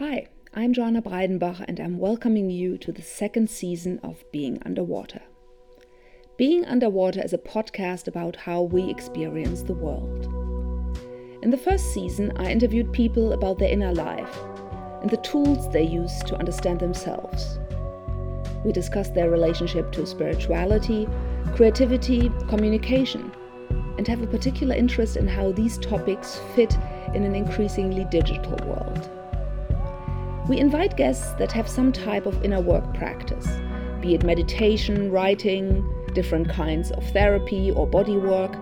Hi, I'm Joanna Breidenbach and I'm welcoming you to the second season of Being Underwater. Being Underwater is a podcast about how we experience the world. In the first season, I interviewed people about their inner life and the tools they use to understand themselves. We discussed their relationship to spirituality, creativity, communication, and have a particular interest in how these topics fit in an increasingly digital world. We invite guests that have some type of inner work practice, be it meditation, writing, different kinds of therapy or body work,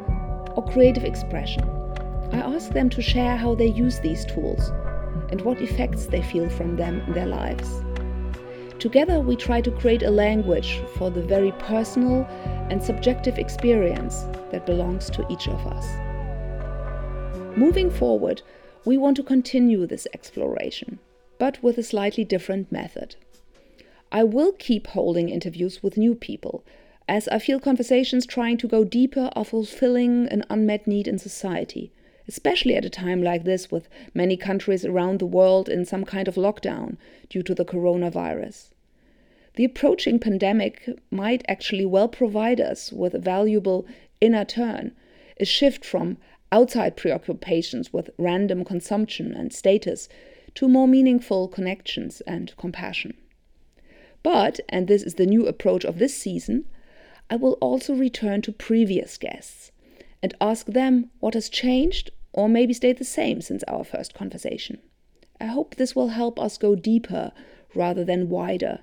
or creative expression. I ask them to share how they use these tools and what effects they feel from them in their lives. Together, we try to create a language for the very personal and subjective experience that belongs to each of us. Moving forward, we want to continue this exploration but with a slightly different method. I will keep holding interviews with new people, as I feel conversations trying to go deeper are fulfilling an unmet need in society, especially at a time like this with many countries around the world in some kind of lockdown due to the coronavirus. The approaching pandemic might actually well provide us with a valuable inner turn, a shift from outside preoccupations with random consumption and status to more meaningful connections and compassion. But, and this is the new approach of this season, I will also return to previous guests and ask them what has changed or maybe stayed the same since our first conversation. I hope this will help us go deeper rather than wider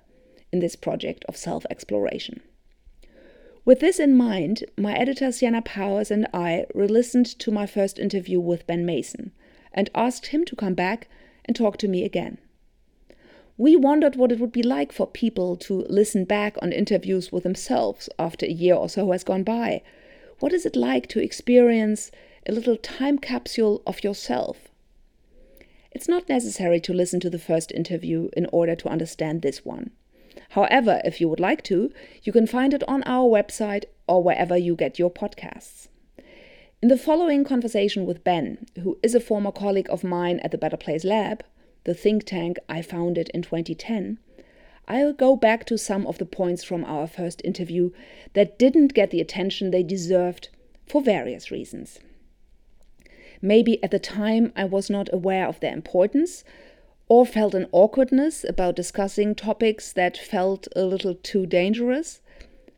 in this project of self exploration. With this in mind, my editor Sienna Powers and I re listened to my first interview with Ben Mason and asked him to come back and talk to me again. We wondered what it would be like for people to listen back on interviews with themselves after a year or so has gone by. What is it like to experience a little time capsule of yourself? It's not necessary to listen to the first interview in order to understand this one. However, if you would like to, you can find it on our website or wherever you get your podcasts. In the following conversation with Ben, who is a former colleague of mine at the Better Place Lab, the think tank I founded in 2010, I'll go back to some of the points from our first interview that didn't get the attention they deserved for various reasons. Maybe at the time I was not aware of their importance or felt an awkwardness about discussing topics that felt a little too dangerous.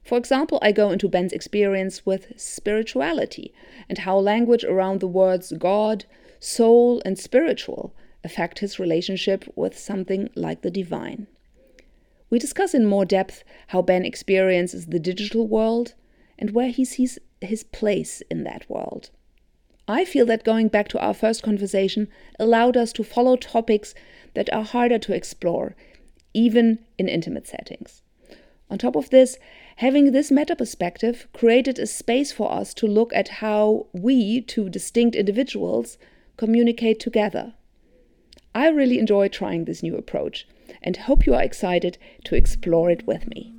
For example, I go into Ben's experience with spirituality and how language around the words God, soul, and spiritual affect his relationship with something like the divine. We discuss in more depth how Ben experiences the digital world and where he sees his place in that world. I feel that going back to our first conversation allowed us to follow topics that are harder to explore, even in intimate settings. On top of this, having this meta perspective created a space for us to look at how we, two distinct individuals, communicate together. I really enjoy trying this new approach and hope you are excited to explore it with me.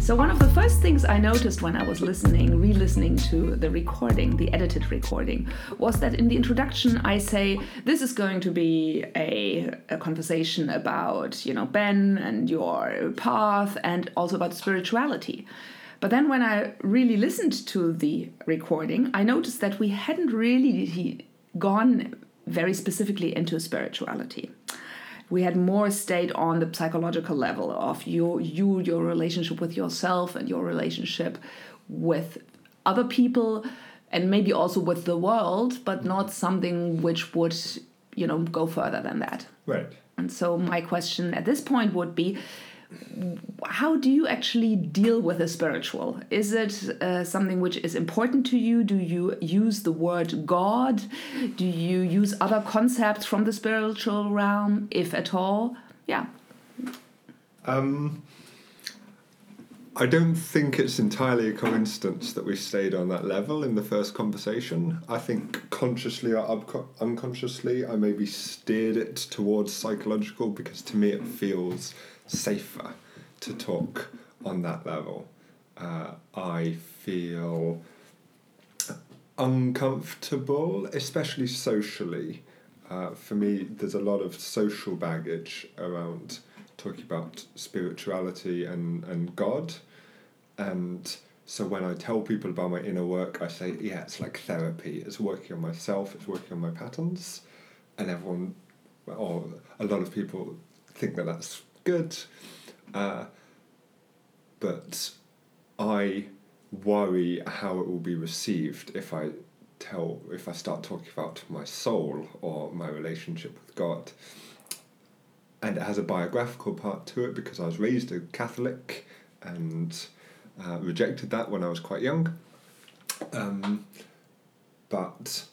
So, one of the first things I noticed when I was listening, re listening to the recording, the edited recording, was that in the introduction I say, This is going to be a, a conversation about, you know, Ben and your path and also about spirituality. But then when I really listened to the recording, I noticed that we hadn't really gone very specifically into spirituality we had more stayed on the psychological level of your you your relationship with yourself and your relationship with other people and maybe also with the world but mm-hmm. not something which would you know go further than that. Right. And so my question at this point would be how do you actually deal with the spiritual? Is it uh, something which is important to you? Do you use the word God? Do you use other concepts from the spiritual realm, if at all? Yeah. Um, I don't think it's entirely a coincidence that we stayed on that level in the first conversation. I think consciously or unconsciously, I maybe steered it towards psychological because to me it feels safer to talk on that level. Uh, I feel uncomfortable, especially socially. Uh, for me, there's a lot of social baggage around talking about spirituality and, and God. And so when I tell people about my inner work, I say, yeah, it's like therapy. It's working on myself, it's working on my patterns. And everyone, or a lot of people think that that's good. Uh, but I worry how it will be received if I tell if I start talking about my soul or my relationship with God. And it has a biographical part to it because I was raised a Catholic and uh, rejected that when I was quite young. Um, but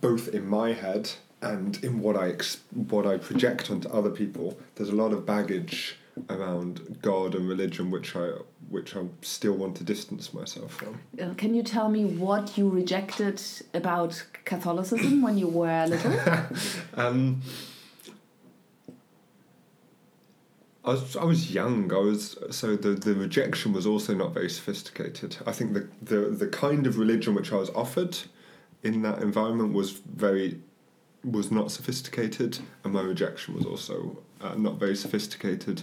both in my head and in what I ex- what I project onto other people, there's a lot of baggage around God and religion which I which I still want to distance myself from. Uh, can you tell me what you rejected about Catholicism when you were little? um, I was I was young. I was so the, the rejection was also not very sophisticated. I think the, the the kind of religion which I was offered in that environment was very was not sophisticated, and my rejection was also uh, not very sophisticated.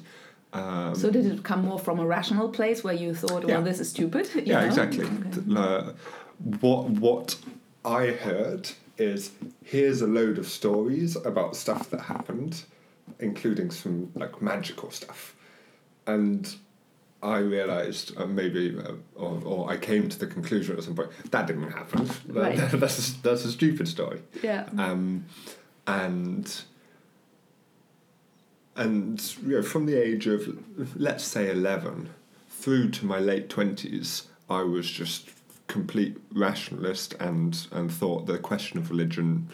Um, so did it come more from a rational place where you thought, well, yeah. this is stupid? yeah, know? exactly. Okay. Uh, what what I heard is here's a load of stories about stuff that happened, including some like magical stuff, and I realised uh, maybe, uh, or, or I came to the conclusion at some point that didn't happen. Right. that's a, that's a stupid story. Yeah. Um, and and you know, from the age of let's say 11 through to my late 20s i was just complete rationalist and and thought the question of religion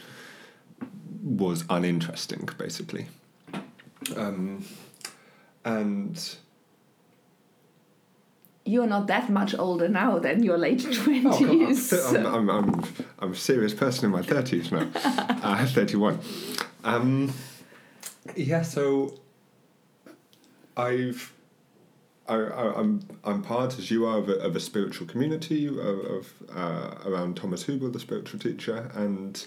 was uninteresting basically um, and you're not that much older now than your late 20s. Oh, I'm, I'm, I'm, I'm, a serious person in my 30s now. uh, 31. Um, yeah, so I've I, am I'm part as you are of a, of a spiritual community of, of uh, around Thomas Hübl, the spiritual teacher, and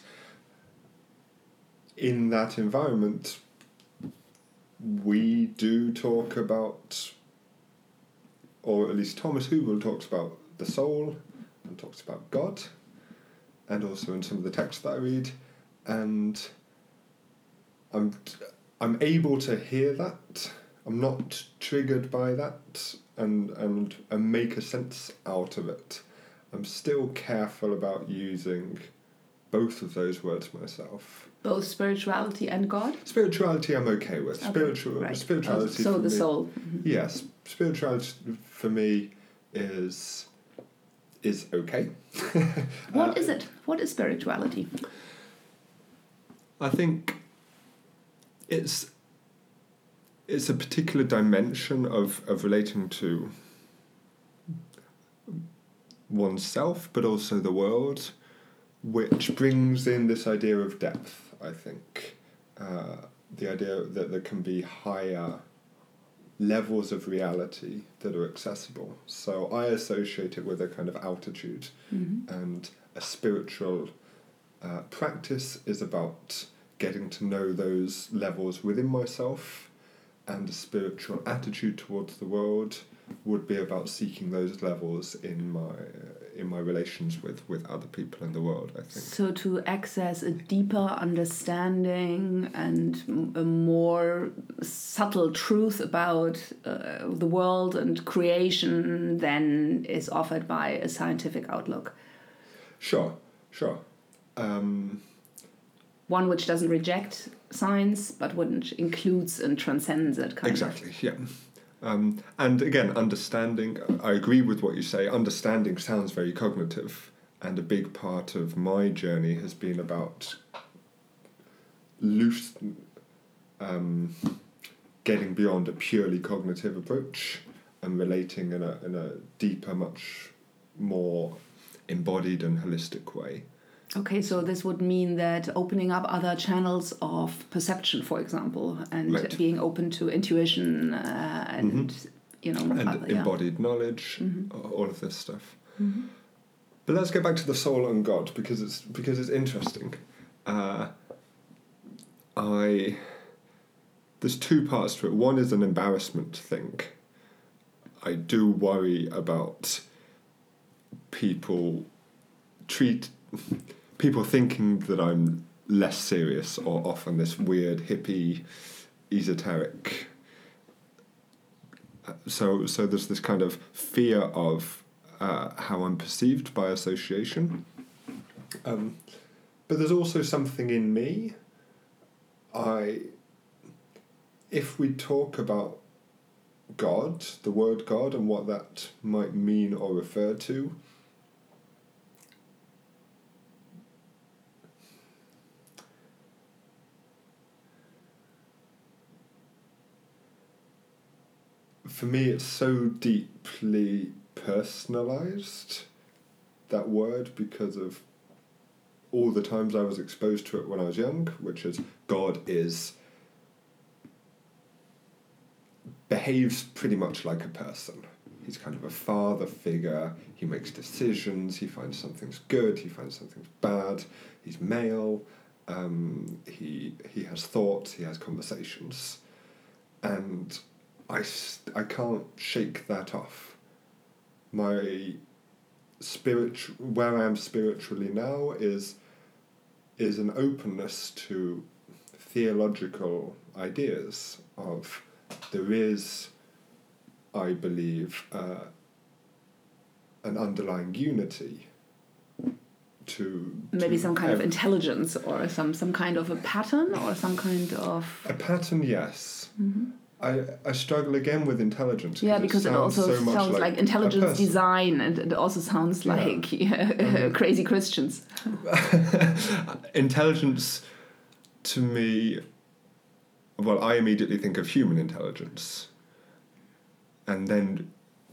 in that environment, we do talk about, or at least Thomas Hübl talks about the soul and talks about God, and also in some of the texts that I read, and I'm I'm able to hear that. I'm not triggered by that and and and make a sense out of it. I'm still careful about using both of those words myself. Both spirituality and God. Spirituality, I'm okay with. Okay. Spiritual right. spirituality. So the me, soul. Mm-hmm. Yes, spirituality for me is is okay. what uh, is it? What is spirituality? I think it's it's a particular dimension of, of relating to oneself but also the world which brings in this idea of depth i think uh, the idea that there can be higher levels of reality that are accessible so i associate it with a kind of altitude mm-hmm. and a spiritual uh, practice is about getting to know those levels within myself, and a spiritual attitude towards the world would be about seeking those levels in my in my relations with with other people in the world i think. So to access a deeper understanding and a more subtle truth about uh, the world and creation than is offered by a scientific outlook. Sure sure. Um, one which doesn't reject science but which includes and transcends it kind exactly of. yeah um, and again understanding i agree with what you say. Understanding sounds very cognitive and a big part of my journey has been about loose um, getting beyond a purely cognitive approach and relating in a, in a deeper much more embodied and holistic way Okay, so this would mean that opening up other channels of perception, for example, and right. being open to intuition uh, and mm-hmm. you know and other, embodied yeah. knowledge, mm-hmm. all of this stuff. Mm-hmm. But let's get back to the soul and God because it's because it's interesting. Uh, I there's two parts to it. One is an embarrassment thing. I do worry about people treat people thinking that I'm less serious or often this weird hippie esoteric so so there's this kind of fear of uh, how I'm perceived by association. Um, but there's also something in me. I, if we talk about God, the word God, and what that might mean or refer to, for me, it's so deeply personalized, that word, because of all the times I was exposed to it when I was young, which is God is behaves pretty much like a person. He's kind of a father figure. He makes decisions. He finds something's good. He finds something's bad. He's male. Um, he he has thoughts. He has conversations, and I, I can't shake that off. My spirit, where I am spiritually now, is is an openness to theological ideas of there is, I believe, uh, an underlying unity to maybe to some kind of intelligence or some some kind of a pattern or some kind of a pattern. Yes, I, I struggle again with intelligence. yeah because it, sounds also so sounds like, a intelligence design and it also sounds Yeah. like mm-hmm. crazy christians intelligence to me well i immediately think of human intelligence. And then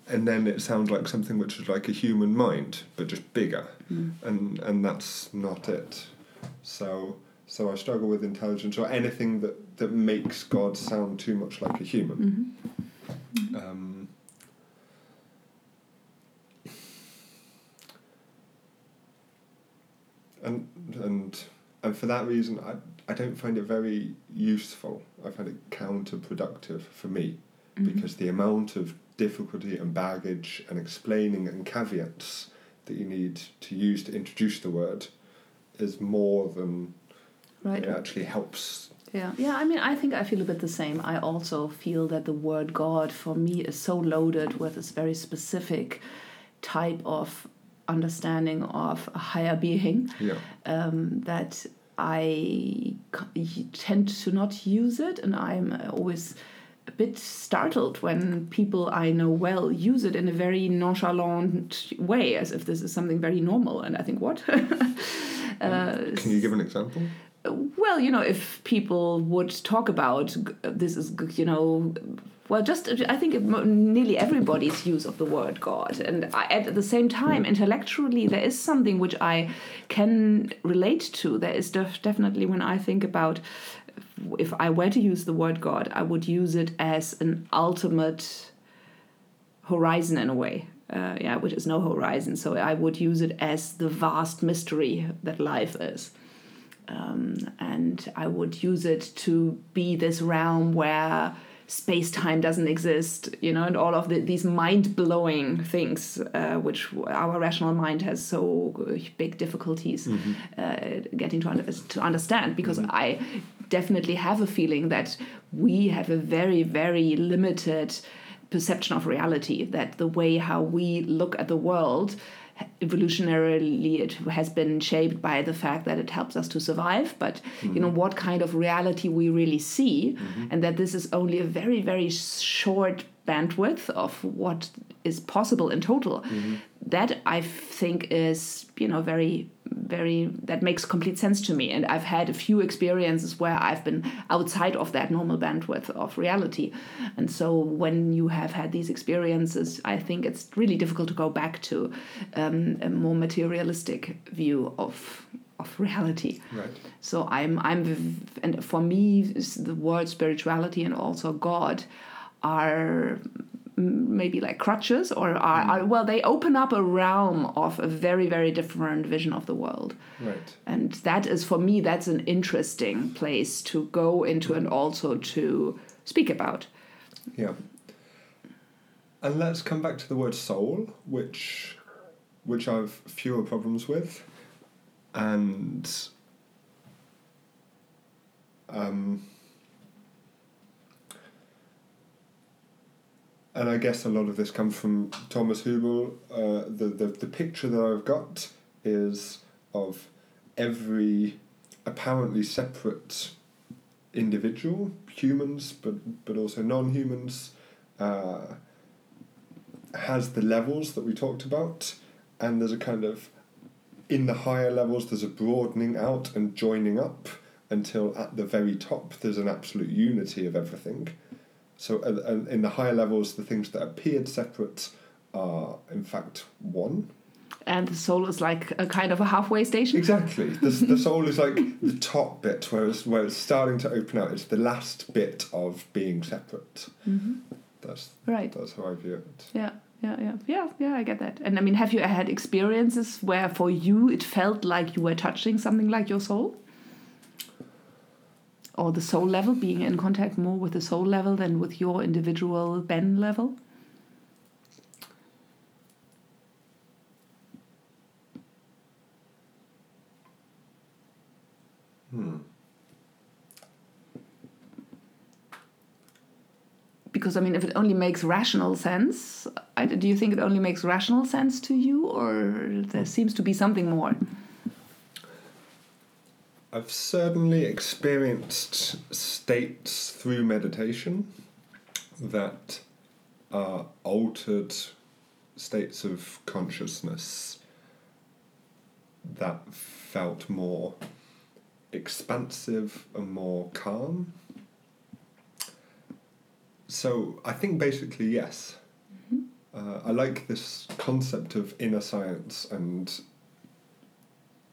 and then it sounds like something which is like a human mind but just bigger. Mm. And and that's not it. So so i struggle with intelligence or anything that that makes god sound too much like a human um, and and and for that reason, I I don't find it very useful. I find it counterproductive for me because the amount of difficulty and baggage and explaining and caveats that you need to use to introduce the word is more than right it actually helps. Yeah, yeah. I mean, I think I feel a bit the same. I also feel that the word God for me is so loaded with this very specific type of understanding of a higher being Yeah. um, that I tend to not use it, and I'm always a bit startled when people I know well use it in a very nonchalant way, as if this is something very normal. And I think, what? uh, Can you give an example? Well, you know, if people would talk about this is, you know, well, just I think nearly everybody's use of the word God, and I, at the same time, intellectually, there is something which I can relate to. There is def- definitely when I think about if I were to use the word God, I would use it as an ultimate horizon in a way. Uh, yeah, which is no horizon. So I would use it as the vast mystery that life is um, and I would use it to be this realm where space time doesn't exist, you know, and all of the, these mind blowing things, uh, which our rational mind has so big difficulties uh, getting to, under, to understand. Because I definitely have a feeling that we have a very, very limited perception of reality, that the way how we look at the world evolutionarily it has been shaped by the fact that it helps us to survive but you know mm-hmm. what kind of reality we really see mm-hmm. and that this is only a very very short bandwidth of what is possible in total mm-hmm. that i think is you know very very that makes complete sense to me. And i've had a few experiences where i've been outside of that normal bandwidth of reality. And so when you have had these experiences i think it's really difficult to go back to um, a more materialistic view of of reality. Right. so i'm i'm and for me the word spirituality and also god are maybe like crutches or are, are well they open up a realm of a very very different vision of the world Right. and that is for me that's an interesting place to go into and also to speak about Yeah. And let's come back to the word soul, which which I've fewer problems with. And um and I guess a lot of this comes from Thomas Hübl. Uh, the, the the picture that I've got is of every apparently separate individual, humans, but but also non-humans, uh, has the levels that we talked about, and there's a kind of in the higher levels there's a broadening out and joining up until at the very top there's an absolute unity of everything. So uh, in the higher levels, the things that appeared separate are in fact one. and the soul is like a kind of a halfway station Exactly. The, the soul is like the top bit where it's, where it's starting to open out. It's the last bit of being separate. mm-hmm. That's right that's how I view it. Yeah, yeah, yeah, yeah, yeah. I get that. And I mean, have you had experiences where, for you, it felt like you were touching something like your soul, or the soul level, being in contact more with the soul level than with your individual Ben level? Hmm. Because I mean, if it only makes rational sense, I, do you think it only makes rational sense to you, or there seems to be something more? I've certainly experienced states through meditation that are altered states of consciousness that felt more expansive and more calm. So I think basically yes. Uh, I like this concept of inner science and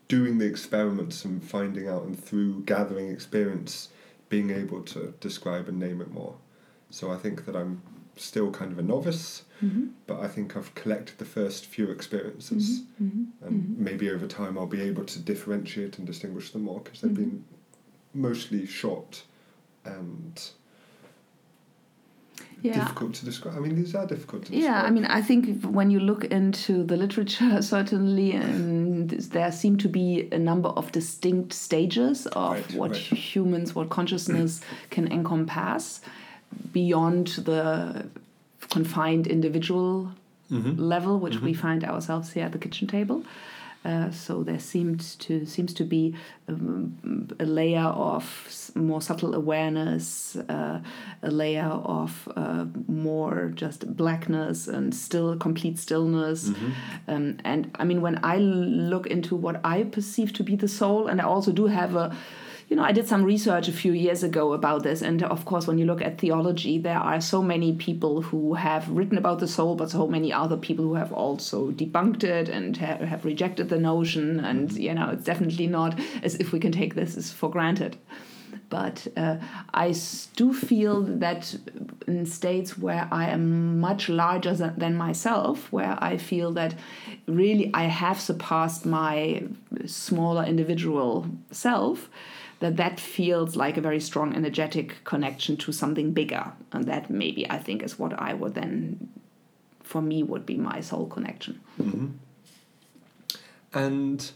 doing the experiments and finding out and through gathering experience being able to describe and name it more. So I think that I'm still kind of a novice, Mm-hmm. but I think I've collected the first few experiences Mm-hmm. and maybe over time I'll be able to differentiate and distinguish them more because they've Mhm. been mostly short and Yeah. difficult to describe. I mean, these are difficult to describe. Yeah, I mean, I think when you look into the literature, certainly, there seem to be a number of distinct stages of Right, what right. humans, what consciousness can encompass beyond the confined individual Mhm. level, which we find ourselves here at the kitchen table. Uh, so there seems to seems to be um, a layer of more subtle awareness, uh, a layer of uh, more just blackness and still complete stillness. Um, and I mean, when I look into what I perceive to be the soul, and I also do have a you know, I did some research a few years ago about this, and of course, when you look at theology, there are so many people who have written about the soul, but so many other people who have also debunked it and ha- have rejected the notion. And you know, it's definitely not as if we can take this as for granted. But uh, I do feel that in states where I am much larger than, than myself, where I feel that really I have surpassed my smaller individual self, that that feels like a very strong energetic connection to something bigger. And that maybe I think is what I would then, for me, would be my soul connection. Mm-hmm. And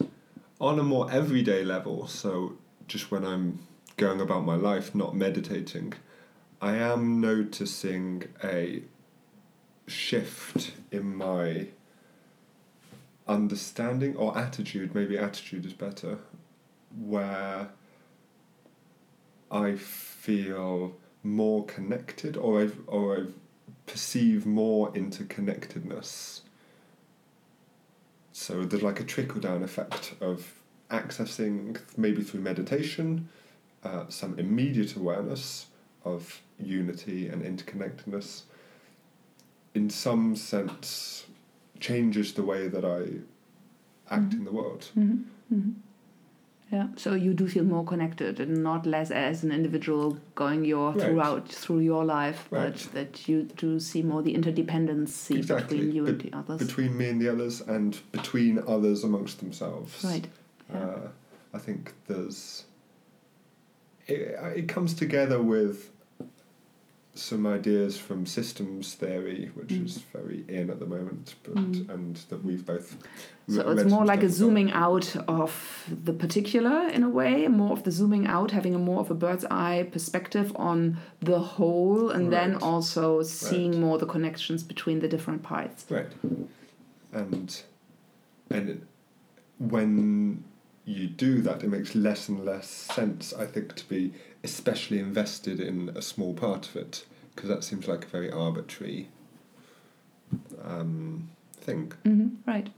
on a more everyday level, so just when I'm going about my life, not meditating, I am noticing a shift in my understanding or attitude, maybe attitude is better, where I feel more connected or I or I perceive more interconnectedness. So there's like a trickle down effect of accessing, maybe through meditation, uh, some immediate awareness of unity and interconnectedness. In some sense, changes the way that I act in the world. Mm-hmm. Mm-hmm. Yeah. So you do feel more connected and not less as an individual going your Right. throughout through your life, Right. but that you do see more the interdependency Exactly. between you and the others. between me and the others, and between others amongst themselves. right. Yeah. Uh, I think there's. It, it comes together with some ideas from systems theory, which Mm. is very in at the moment, but Mm. and that we've both. So it's more like a stuff about. zooming out of the particular in a way, more of the zooming out, having a more of a bird's eye perspective on the whole, and then also seeing Right. more the connections between the different parts. Right. And and when you do that, it makes less and less sense, I think, to be especially invested in a small part of it, because that seems like a very arbitrary um, thing. hmm right.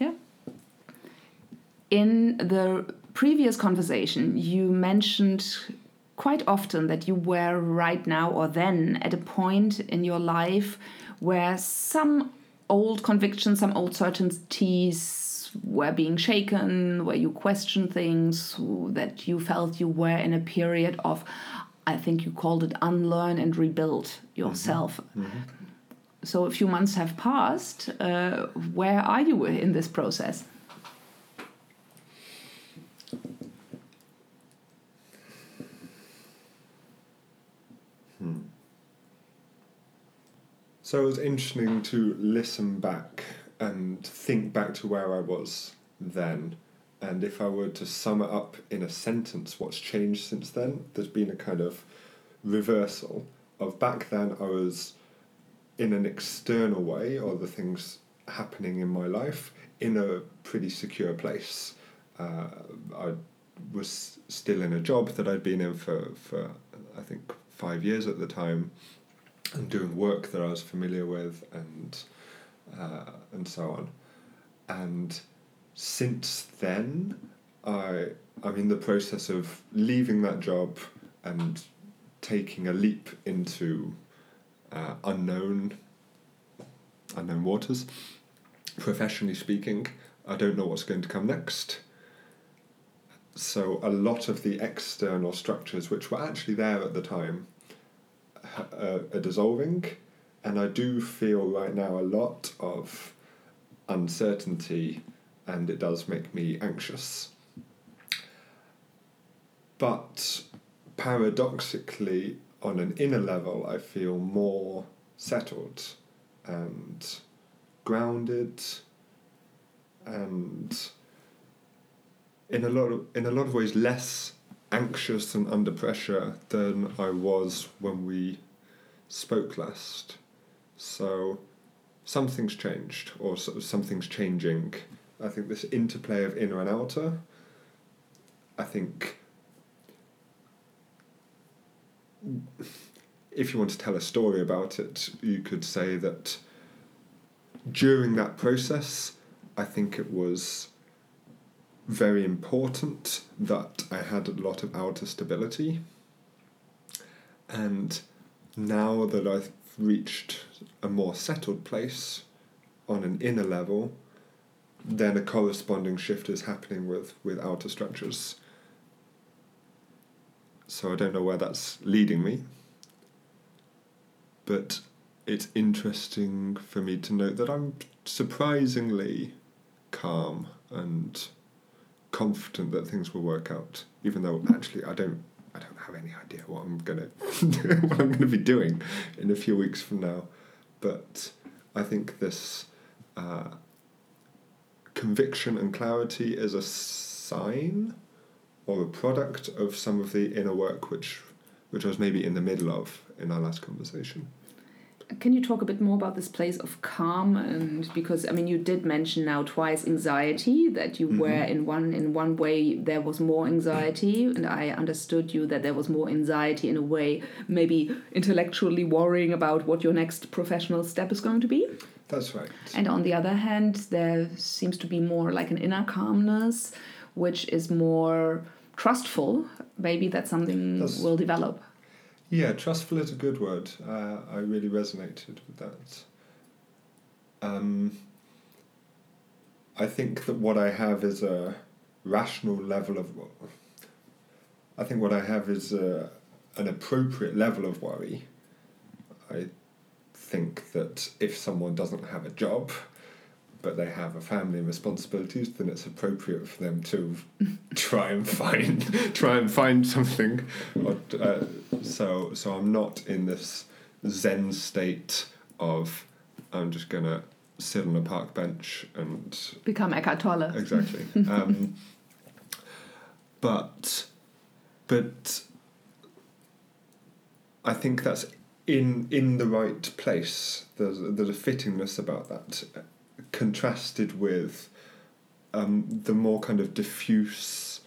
Yeah. In the previous conversation, you mentioned quite often that you were right now or then at a point in your life where some old convictions, some old certainties were being shaken, where you questioned things, that you felt you were in a period of, I think you called it unlearn and rebuild yourself. Mm-hmm. Mm-hmm. So a few months have passed. Uh, where are you in this process? Hmm. So it was interesting to listen back and think back to where I was then. And if I were to sum it up in a sentence, what's changed since then? There's been a kind of reversal of back then I was in an external way, or the things happening in my life, in a pretty secure place. Uh, I was still in a job that I'd been in for, for I think five years at the time and doing work that I was familiar with and uh, and so on. And since then, I I'm in the process of leaving that job and taking a leap into uh, unknown unknown waters. Professionally speaking, I don't know what's going to come next. So a lot of the external structures, which were actually there at the time, uh, are dissolving, and I do feel right now a lot of uncertainty, and it does make me anxious. But paradoxically, on an inner level, I feel more settled and grounded, and in a lot of in a lot of ways less anxious and under pressure than I was when we spoke last. So something's changed, or something's changing. I think this interplay of inner and outer. I think if you want to tell a story about it, you could say that during that process, I think it was very important that I had a lot of outer stability. And now that I've reached a more settled place on an inner level, then a corresponding shift is happening with, with outer structures. So I don't know where that's leading me. But it's interesting for me to note that I'm surprisingly calm and confident that things will work out, even though actually I don't I don't have any idea what I'm gonna what I'm gonna be doing in a few weeks from now. But I think this uh, conviction and clarity is a sign or a product of some of the inner work which which I was maybe in the middle of in our last conversation. Can you talk a bit more about this place of calm? And because I mean, you did mention now twice anxiety that you were mm-hmm. in one in one way there was more anxiety, and I understood you that there was more anxiety in a way, maybe intellectually worrying about what your next professional step is going to be. That's right. And on the other hand, there seems to be more like an inner calmness, which is more trustful. Maybe that's something That's- will develop. Yeah, trustful is a good word. Uh, I really resonated with that. Um, I think that what I have is a rational level of. I think what I have is a, an appropriate level of worry. I think that if someone doesn't have a job, but they have a family and responsibilities, then it's appropriate for them to try and find try and find something. Or, uh, so so I'm not in this zen state of I'm just gonna sit on a park bench and become Eckhart Tolle. Exactly. Um, but but I think that's in in the right place. There's there's a fittingness about that, contrasted with um, the more kind of diffuse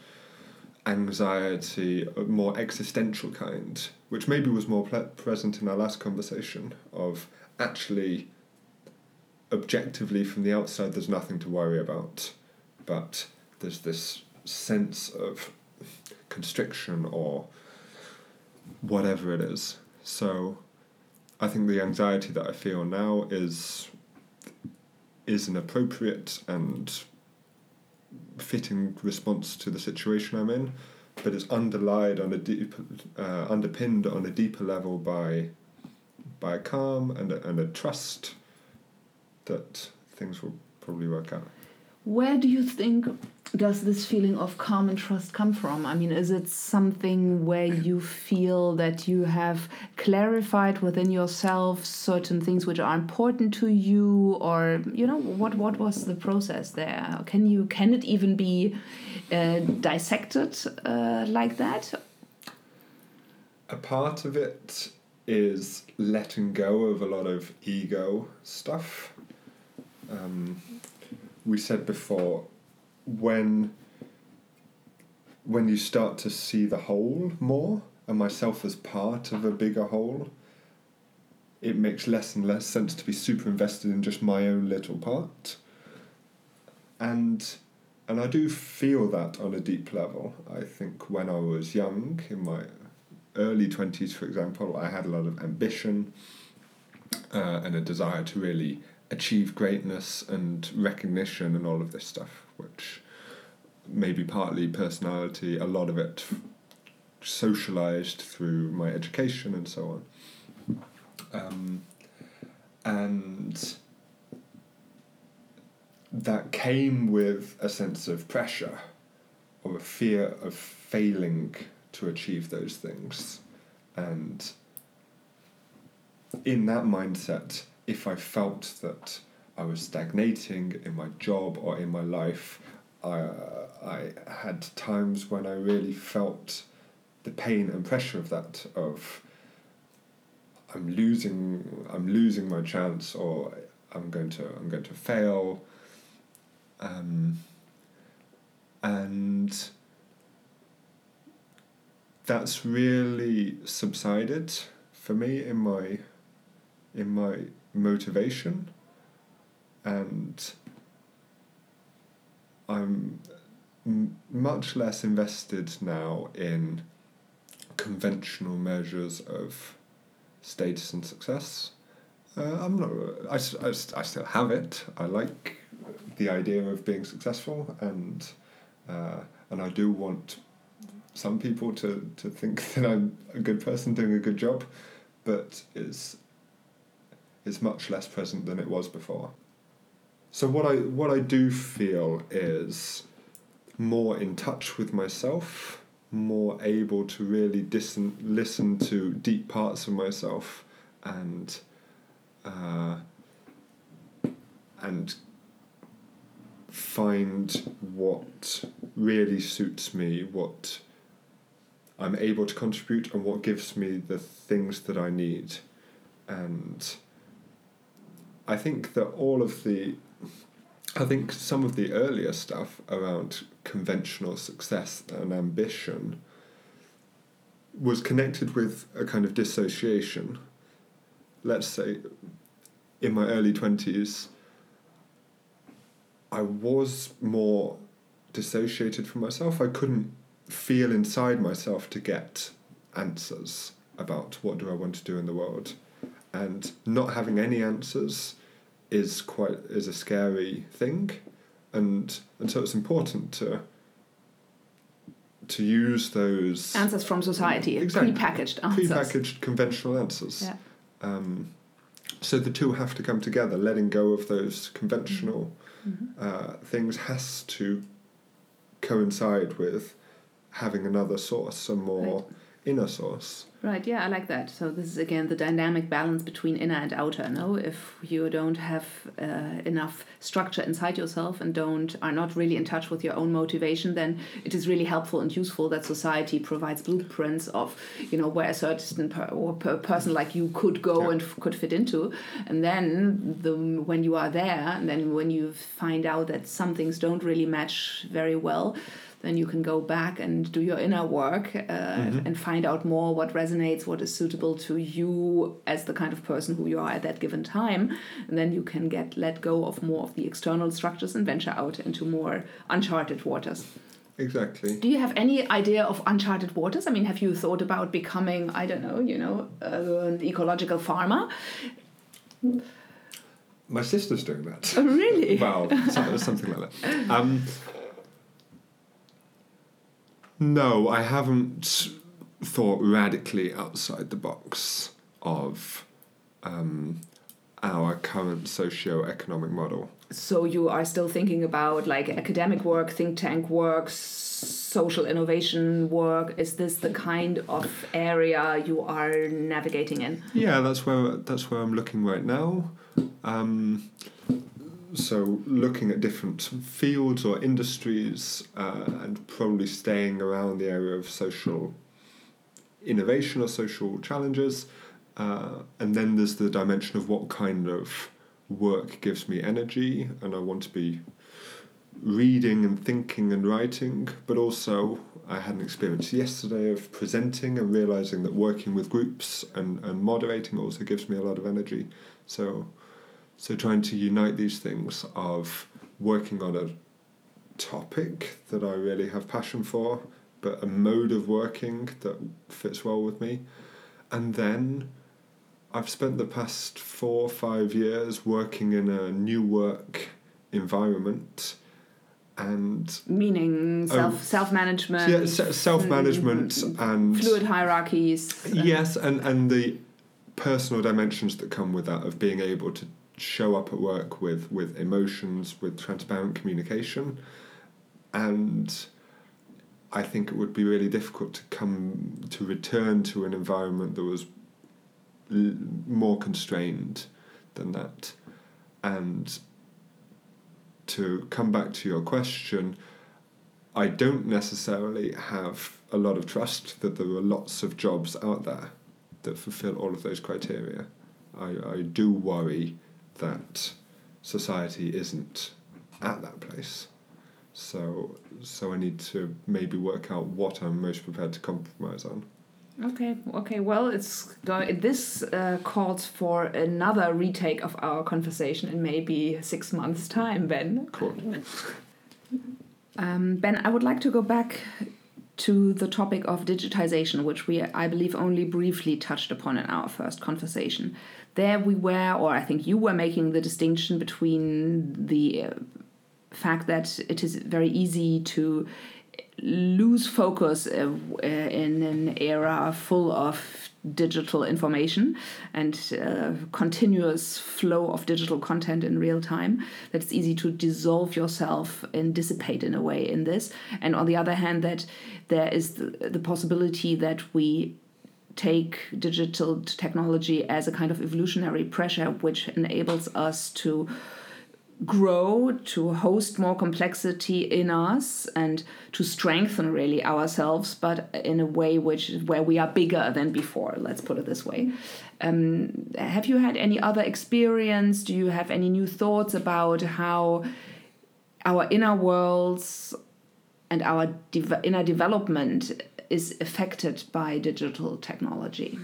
anxiety, more existential kind, which maybe was more ple- present in our last conversation of actually objectively from the outside there's nothing to worry about but there's this sense of constriction or whatever it is. So i think the anxiety that i feel now is is an appropriate and fitting response to the situation i'm in but it's underlined on a deep uh, underpinned on a deeper level by by a calm and a, and a trust that things will probably work out. Where do you think does this feeling of calm and trust come from? I mean, is it something where you feel that you have clarified within yourself certain things which are important to you, or you know, what what was the process there? Can you can it even be uh, dissected uh, like that? A part of it is letting go of a lot of ego stuff um, we said before when when you start to see the whole more and myself as part of a bigger whole it makes less and less sense to be super invested in just my own little part. And and I do feel that on a deep level. I think when I was young in my early 20s for example I had a lot of ambition uh, and a desire to really achieve greatness and recognition and all of this stuff, which maybe partly personality, a lot of it socialized through my education and so on. Um, and that came with a sense of pressure or a fear of failing to achieve those things. And in that mindset, if I felt that I was stagnating in my job or in my life, I, I had times when I really felt the pain and pressure of that of I'm losing I'm losing my chance or I'm going to I'm going to fail. Um, and that's really subsided for me in my in my motivation and I'm m- much less invested now in conventional measures of status and success. Uh, I'm not. I, I, I still have it. I like the idea of being successful, and uh, and I do want some people to, to think that I'm a good person doing a good job, but it's is much less present than it was before. So what I what I do feel is more in touch with myself, more able to really disen- listen to deep parts of myself, and uh, and find what really suits me, what I'm able to contribute, and what gives me the things that I need, and I think that all of the, I think some of the earlier stuff around conventional success and ambition was connected with a kind of dissociation. Let's say in my early 20s, I was more dissociated from myself. I couldn't feel inside myself to get answers about what do I want to do in the world and not having any answers is quite is a scary thing and and so it's important to to use those answers from society, Exactly. prepackaged answers. prepackaged conventional answers. Yeah. Um, so the two have to come together. Letting go of those conventional Mhm. uh, things has to coincide with having another source, a more Right. Inner source. Right, yeah, I like that. So this is again the dynamic balance between inner and outer. No, if you don't have uh, enough structure inside yourself and don't are not really in touch with your own motivation, then it is really helpful and useful that society provides blueprints of you know where a certain per, or per person like you could go Yeah. and f- could fit into. And then the when you are there, and then when you find out that some things don't really match very well, then you can go back and do your inner work uh, Mhm. and find out more what resonates, what is suitable to you as the kind of person who you are at that given time. And then you can get let go of more of the external structures and venture out into more uncharted waters. Exactly. Do you have any idea of uncharted waters? I mean, have you thought about becoming, I don't know, you know, uh, an ecological farmer? My sister's doing that. Oh, really? Well, so- something like that. Um, no, I haven't thought radically outside the box of um, our current socio-economic model. So you are still thinking about like academic work, think tank work, social innovation work. Is this the kind of area you are navigating in? Yeah, that's where that's where I'm looking right now. Um, so looking at different fields or industries, uh, and probably staying around the area of social innovation or social challenges, uh, and then there's the dimension of what kind of work gives me energy, and I want to be reading and thinking and writing, but also I had an experience yesterday of presenting and realizing that working with groups and, and moderating also gives me a lot of energy. So, so trying to unite these things of working on a topic that I really have passion for, but a mode of working that fits well with me, and then I've spent the past four or five years working in a new work environment and Meaning self Oh. self management. yeah, self management mm, mm, and fluid hierarchies. yes, and and the personal dimensions that come with that of being able to show up at work with with emotions, with transparent communication, and I think it would be really difficult to come to return to an environment that was l- more constrained than that, and to come back to your question, I don't necessarily have a lot of trust that there are lots of jobs out there that fulfill all of those criteria. I, I do worry that society isn't at that place. So so I need to maybe work out what I'm most prepared to compromise on. Okay, okay. Well, it's going. this uh, calls for another retake of our conversation in maybe six months' time, Ben. Cool. Um, ben, I would like to go back to the topic of digitization, which we, I believe, only briefly touched upon in our first conversation. There we were, or I think you were making the distinction between the uh, fact that it is very easy to lose focus uh, uh, in an era full of digital information and continuous flow of digital content in real time that it's easy to dissolve yourself and dissipate in a way in this. And on the other hand that there is the possibility that we take digital technology as a kind of evolutionary pressure which enables us to grow to host more complexity in us and to strengthen really ourselves but in a way which where we are bigger than before let's put it this way. Um, have you had any other experience? Do you have any new thoughts about how our inner worlds and our de- inner development is affected by digital technology?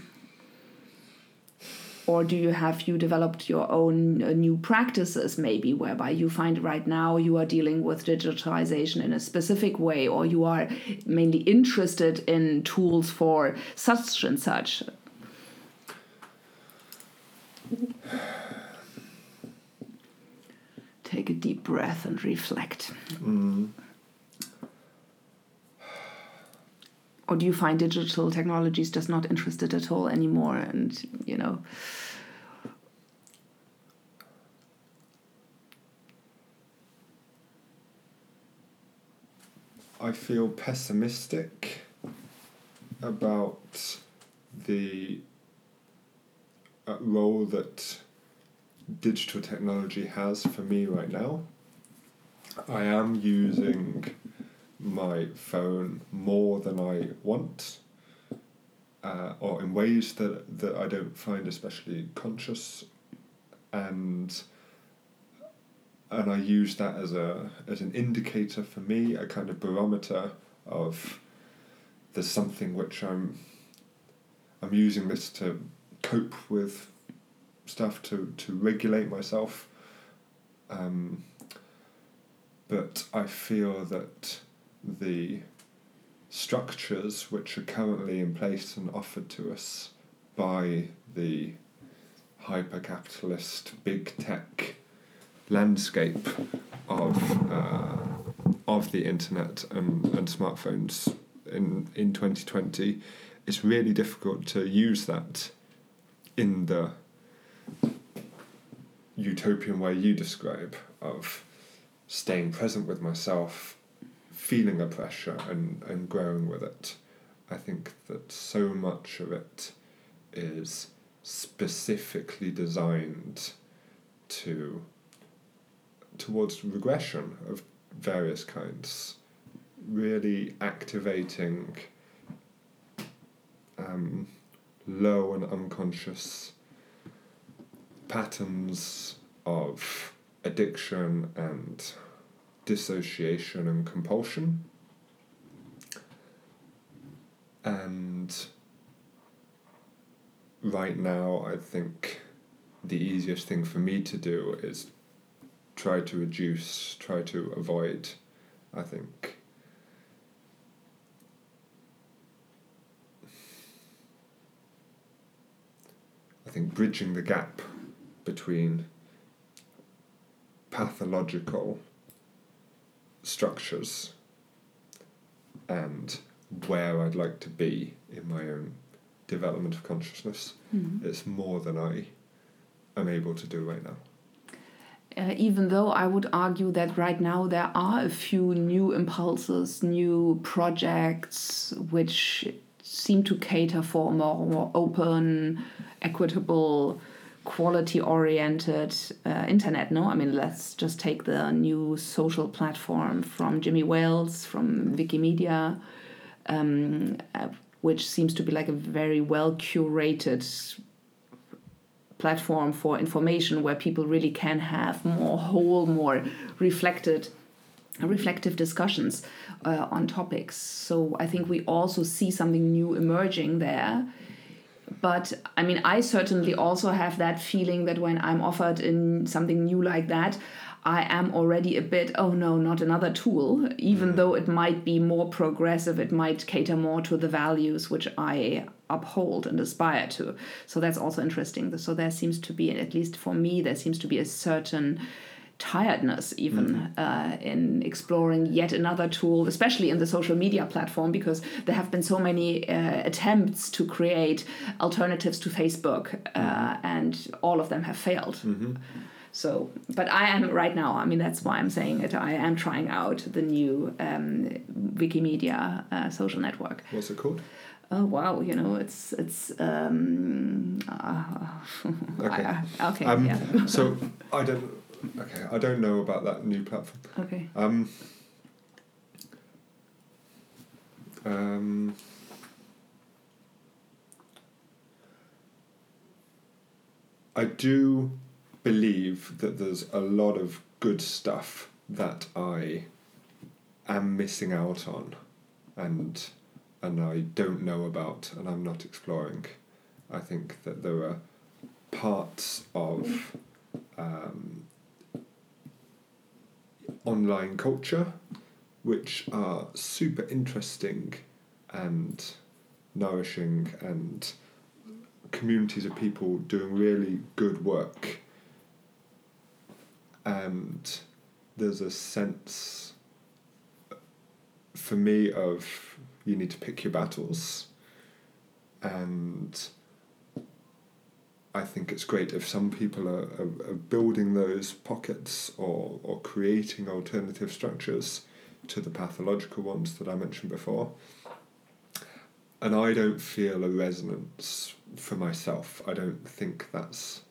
Or do you have you developed your own uh, new practices maybe whereby you find right now you are dealing with digitalization in a specific way or you are mainly interested in tools for such and such? Take a deep breath and reflect. Mm. Or do you find digital technologies just not interested at all anymore? And you know. I feel pessimistic about the uh, role that digital technology has for me right now. I am using my phone more than I want, uh, or in ways that, that I don't find especially conscious, and and I use that as a as an indicator for me, a kind of barometer of there's something which I'm I'm using this to cope with stuff to to regulate myself. Um, but I feel that the structures which are currently in place and offered to us by the hyper capitalist big tech landscape of uh, of the internet and, and smartphones in in 2020 it's really difficult to use that in the utopian way you describe of staying present with myself feeling a pressure and, and growing with it. I think that so much of it is specifically designed to towards regression of various kinds, really activating um, low and unconscious patterns of addiction and dissociation and compulsion. And right now, I think the easiest thing for me to do is try to reduce, try to avoid, I think. I think bridging the gap between pathological structures and where I'd like to be in my own development of consciousness. Mm-hmm. It's more than I am able to do right now uh, even though I would argue that right now there are a few new impulses, new projects which seem to cater for a more, more open, equitable, quality oriented uh, internet. No, I mean, let's just take the new social platform from Jimmy Wales, from Wikimedia. Um, uh, which seems to be like a very well curated platform for information where people really can have more whole, more reflected reflective discussions uh, on topics. So I think we also see something new emerging there. But I mean, I certainly also have that feeling that when I'm offered in something new like that, I am already a bit, oh no, not another tool. Even mm. though it might be more progressive, it might cater more to the values which I uphold and aspire to. So that's also interesting. So there seems to be, at least for me, there seems to be a certain tiredness even mm. uh, in exploring yet another tool especially in the social media platform because there have been so many uh, attempts to create alternatives to facebook uh, mm. and all of them have failed mm-hmm. So, but I am right now. I mean, that's why I'm saying it. I am trying out the new um, Wikimedia uh, social network. What's it called? Oh wow! You know, it's it's. Um, uh, okay. I, okay. Um, yeah. so I don't. Okay, I don't know about that new platform. Okay. Um. Um. I do believe that there's a lot of good stuff that I am missing out on and and I don't know about and I'm not exploring. I think that there are parts of um, online culture which are super interesting and nourishing and communities of people doing really good work and there's a sense for me of you need to pick your battles. And I think it's great if some people are, are, are building those pockets or, or creating alternative structures to the pathological ones that I mentioned before. And I don't feel a resonance for myself. I don't think that's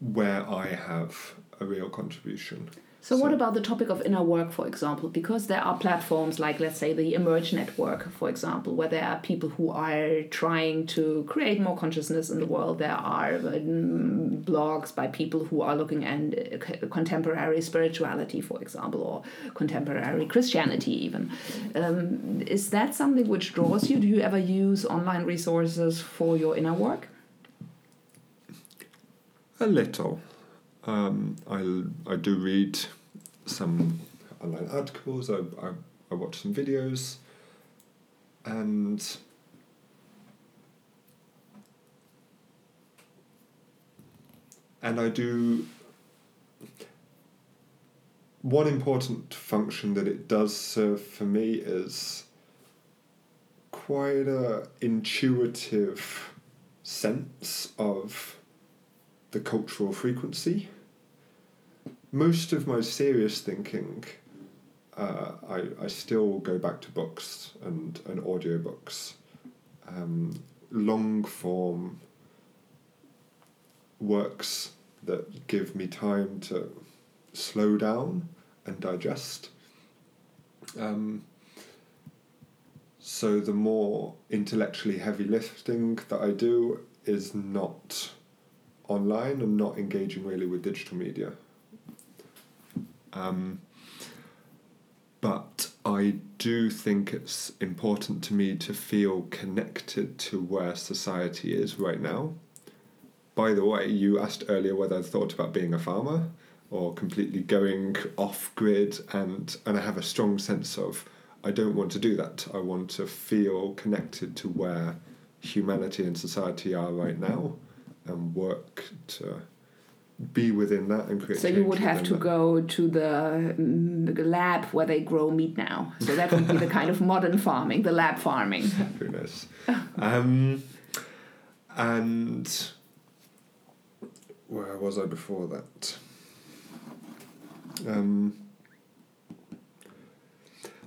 where I have a real contribution. So, so, what about the topic of inner work, for example? Because there are platforms like, let's say, the Emerge Network, for example, where there are people who are trying to create more consciousness in the world. There are um, blogs by people who are looking at uh, contemporary spirituality, for example, or contemporary Christianity, even. Um, is that something which draws you? Do you ever use online resources for your inner work? A little. Um, I I do read some online articles. I, I I watch some videos, and and I do. One important function that it does serve for me is quite a intuitive sense of the cultural frequency most of my serious thinking, uh, I, I still go back to books and, and audiobooks. Um, long form works that give me time to slow down and digest. Um, so the more intellectually heavy lifting that I do is not online and not engaging really with digital media. Um, but I do think it's important to me to feel connected to where society is right now. By the way, you asked earlier whether I thought about being a farmer or completely going off grid, and, and I have a strong sense of I don't want to do that. I want to feel connected to where humanity and society are right now and work to be within that and create. So you would have to that. go to the, mm, lab where they grow meat now. So that would be the kind of modern farming, the lab farming. Who knows? um, and where was I before that? Um,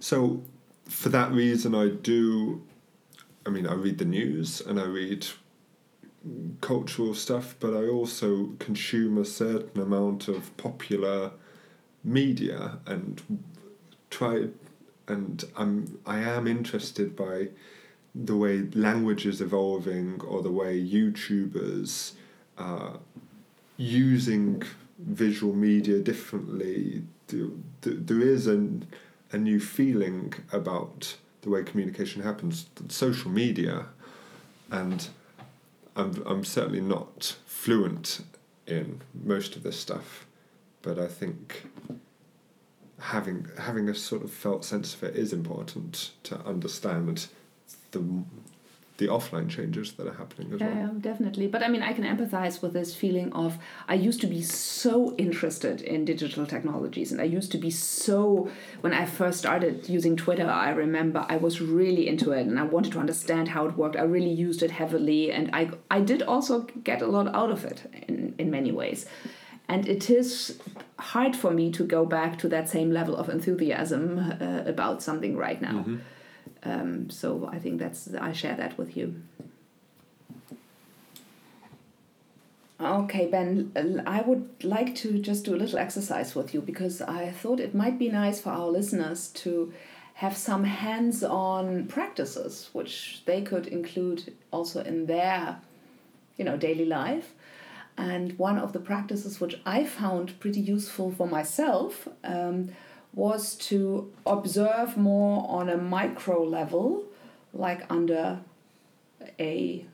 so for that reason, I do. I mean, I read the news and I read cultural stuff, but I also consume a certain amount of popular media and try and I'm I am interested by the way language is evolving or the way YouTubers are using visual media differently. There is an, a new feeling about the way communication happens. Social media and I'm I'm certainly not fluent in most of this stuff, but I think having having a sort of felt sense of it is important to understand the the offline changes that are happening as yeah, well. Yeah, definitely. But I mean, I can empathize with this feeling of I used to be so interested in digital technologies, and I used to be so. When I first started using Twitter, I remember I was really into it, and I wanted to understand how it worked. I really used it heavily, and I I did also get a lot out of it in in many ways. And it is hard for me to go back to that same level of enthusiasm uh, about something right now. Mm-hmm um, so I think that's I share that with you. Okay, Ben, I would like to just do a little exercise with you because I thought it might be nice for our listeners to have some hands on practices which they could include also in their you know daily life and one of the practices which i found pretty useful for myself um, was to observe more on a micro level, like under a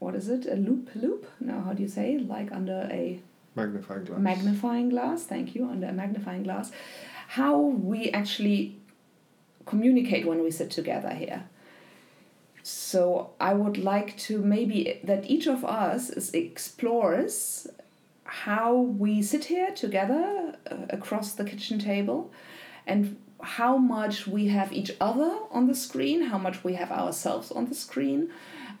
what is it? A loop loop? No, how do you say? Like under a magnifying glass. Magnifying glass, thank you, under a magnifying glass. How we actually communicate when we sit together here. So I would like to maybe that each of us is explores how we sit here together uh, across the kitchen table and how much we have each other on the screen, how much we have ourselves on the screen,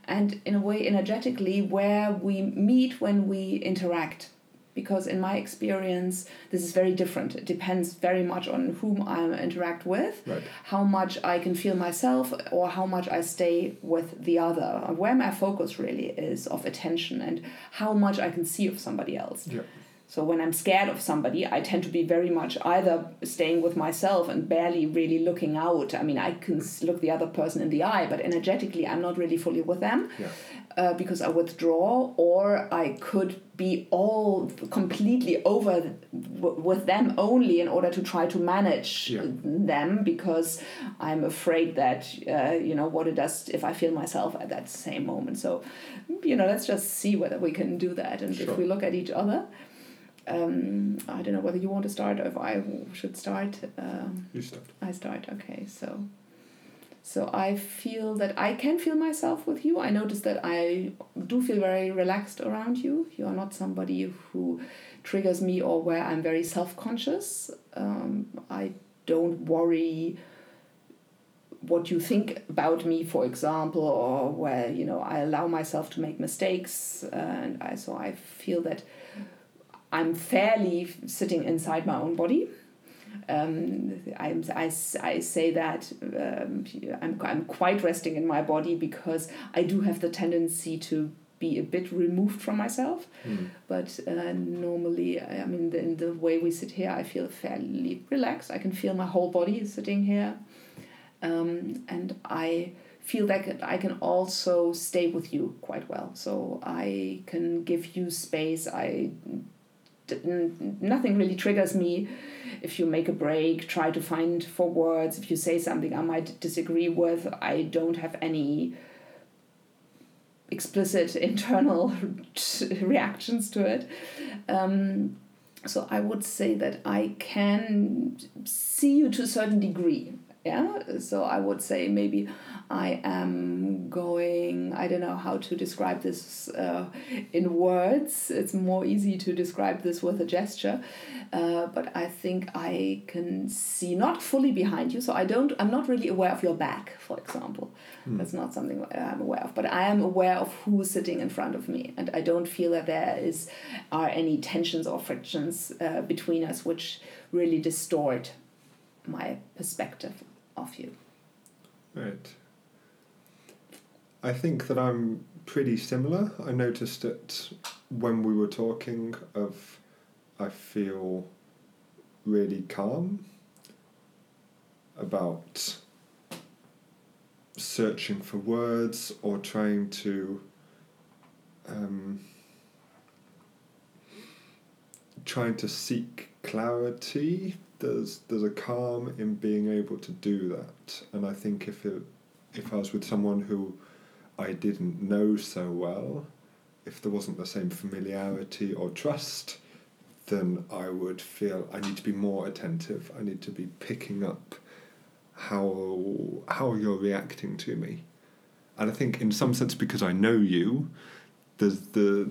and in a way, energetically, where we meet when we interact. Because in my experience, this is very different. It depends very much on whom I interact with, Right. how much I can feel myself, or how much I stay with the other. Where my focus really is of attention, and how much I can see of somebody else. Yeah. So when I'm scared of somebody, I tend to be very much either staying with myself and barely really looking out. I mean, I can look the other person in the eye, but energetically, I'm not really fully with them Yeah. Uh, because I withdraw, or I could be all completely over w- with them only in order to try to manage Yeah. them because I'm afraid that uh, you know what it does if I feel myself at that same moment. So, you know, let's just see whether we can do that, and Sure. if we look at each other. Um, I don't know whether you want to start or if I should start. Um, You start. I start. Okay, so so I feel that I can feel myself with you. I notice that I do feel very relaxed around you. You are not somebody who triggers me or where I'm very self conscious. Um, I don't worry what you think about me, for example, or where you know I allow myself to make mistakes, and I so I feel that I'm fairly sitting inside my own body. Um, I'm, I, s- I say that um, I'm, I'm quite resting in my body because I do have the tendency to be a bit removed from myself. Mm. But uh, normally, I I mean, in the way we sit here, I feel fairly relaxed. I can feel my whole body sitting here. Um, and I feel that I can also stay with you quite well. So I can give you space. I nothing really triggers me. If you make a break try to find for words if you say something i might disagree with i don't have any explicit internal reactions to it. Um, so i would say that i can see you to a certain degree yeah so i would say maybe i am going i don't know how to describe this uh, in words. It's more easy to describe this with a gesture uh, but i think i can see not fully behind you so i don't i'm not really aware of your back for example. That's not something i'm aware of but i am aware of who's sitting in front of me and i don't feel that there is are any tensions or frictions uh, between us which really distort my perspective of you. Right. I think that I'm pretty similar. I noticed it when we were talking of I feel really calm about searching for words or trying to um, trying to seek clarity there's there's a calm in being able to do that. And i think if it if i was with someone who i didn't know so well if there wasn't the same familiarity or trust then i would feel i need to be more attentive. I need to be picking up how how you're reacting to me. And i think in some sense because i know you there's the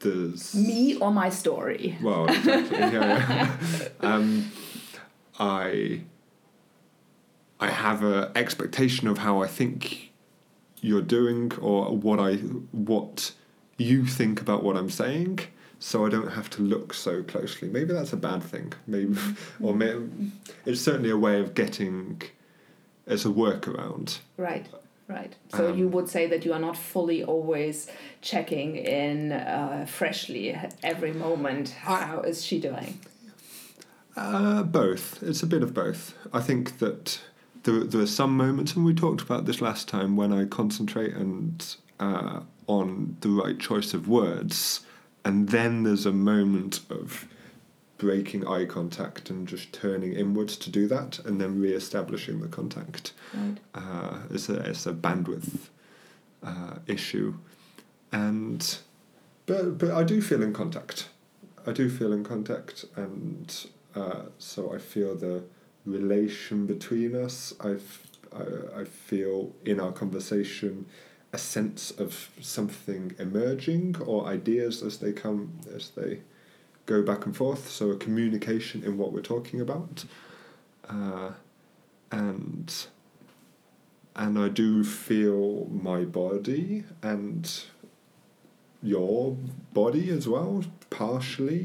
there's Me or my story? well, exactly. yeah, yeah. um, I I have an expectation of how I think you're doing or what I what you think about what I'm saying, so I don't have to look so closely. Maybe that's a bad thing. Maybe or may, it's certainly a way of getting. It's a workaround. Right, right. So Um, you would say that you are not fully always checking in uh, freshly every moment. I- How is she doing? Uh, both. It's a bit of both. I think that there, there are some moments, and we talked about this last time, when I concentrate and uh, on the right choice of words, and then there's a moment of breaking eye contact and just turning inwards to do that, and then re-establishing the contact. Right. Uh, it's a it's a bandwidth uh, issue, and but but I do feel in contact. I do feel in contact, and uh, so I feel the relation between us. I've, I I feel in our conversation a sense of something emerging or ideas as they come as they go back and forth. So a communication in what we're talking about. uh, and and I do feel my body and your body as well, partially,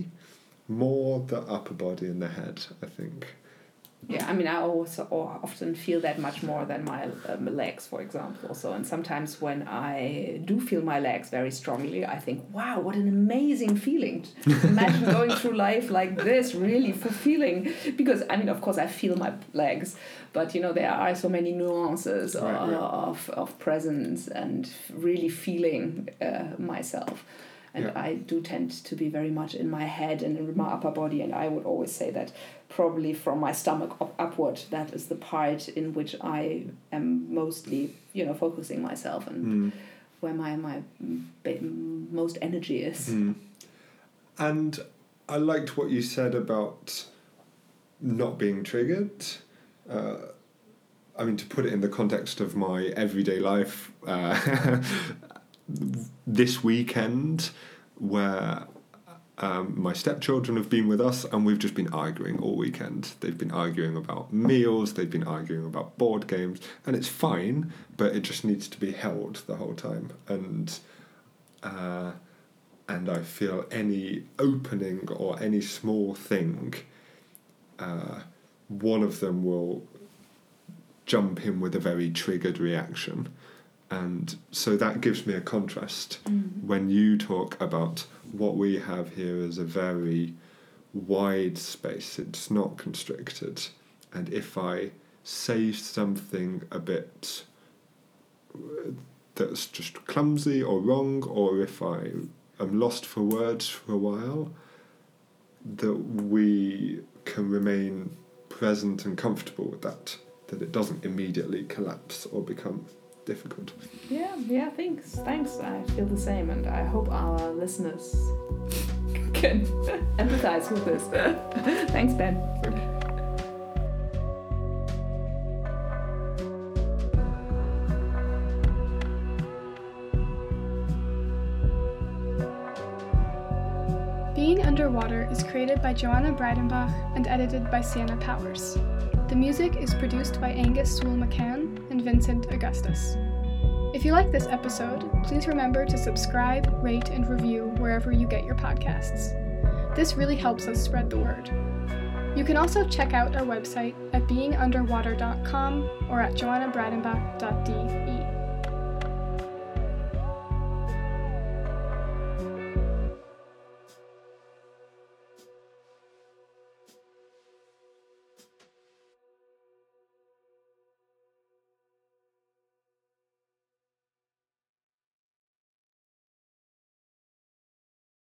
more the upper body and the head. I think. Yeah, I mean, I also often feel that much more than my um, legs, for example. So, and sometimes when I do feel my legs very strongly, I think, wow, what an amazing feeling. Imagine going through life like this, really fulfilling. Because, I mean, of course, I feel my legs, but, you know, there are so many nuances right, of, of, of presence and really feeling uh, myself and yeah. I do tend to be very much in my head and in my upper body, and I would always say that probably from my stomach up, upward, that is the part in which I am mostly, you know, focusing myself and mm. where my my most energy is. Mm. And I liked what you said about not being triggered. Uh, I mean, to put it in the context of my everyday life, uh, this weekend where um, my stepchildren have been with us and we've just been arguing all weekend. They've been arguing about meals, they've been arguing about board games, and it's fine, but it just needs to be held the whole time. And uh, and I feel any opening or any small thing, uh, one of them will jump in with a very triggered reaction and so that gives me a contrast mm. when you talk about what we have here is a very wide space it's not constricted and if i say something a bit that's just clumsy or wrong or if i am lost for words for a while that we can remain present and comfortable with that that it doesn't immediately collapse or become difficult. Yeah, yeah, thanks. Thanks. I feel the same, and I hope our listeners can empathize with this. thanks, Ben. Being Underwater is created by Joana Breidenbach and edited by Sienna Powers. The music is produced by Angus Sewell McCann and Vincent Augustus. If you like this episode, please remember to subscribe, rate, and review wherever you get your podcasts. This really helps us spread the word. You can also check out our website at beingunderwater.com or at joannabreidenbach.de.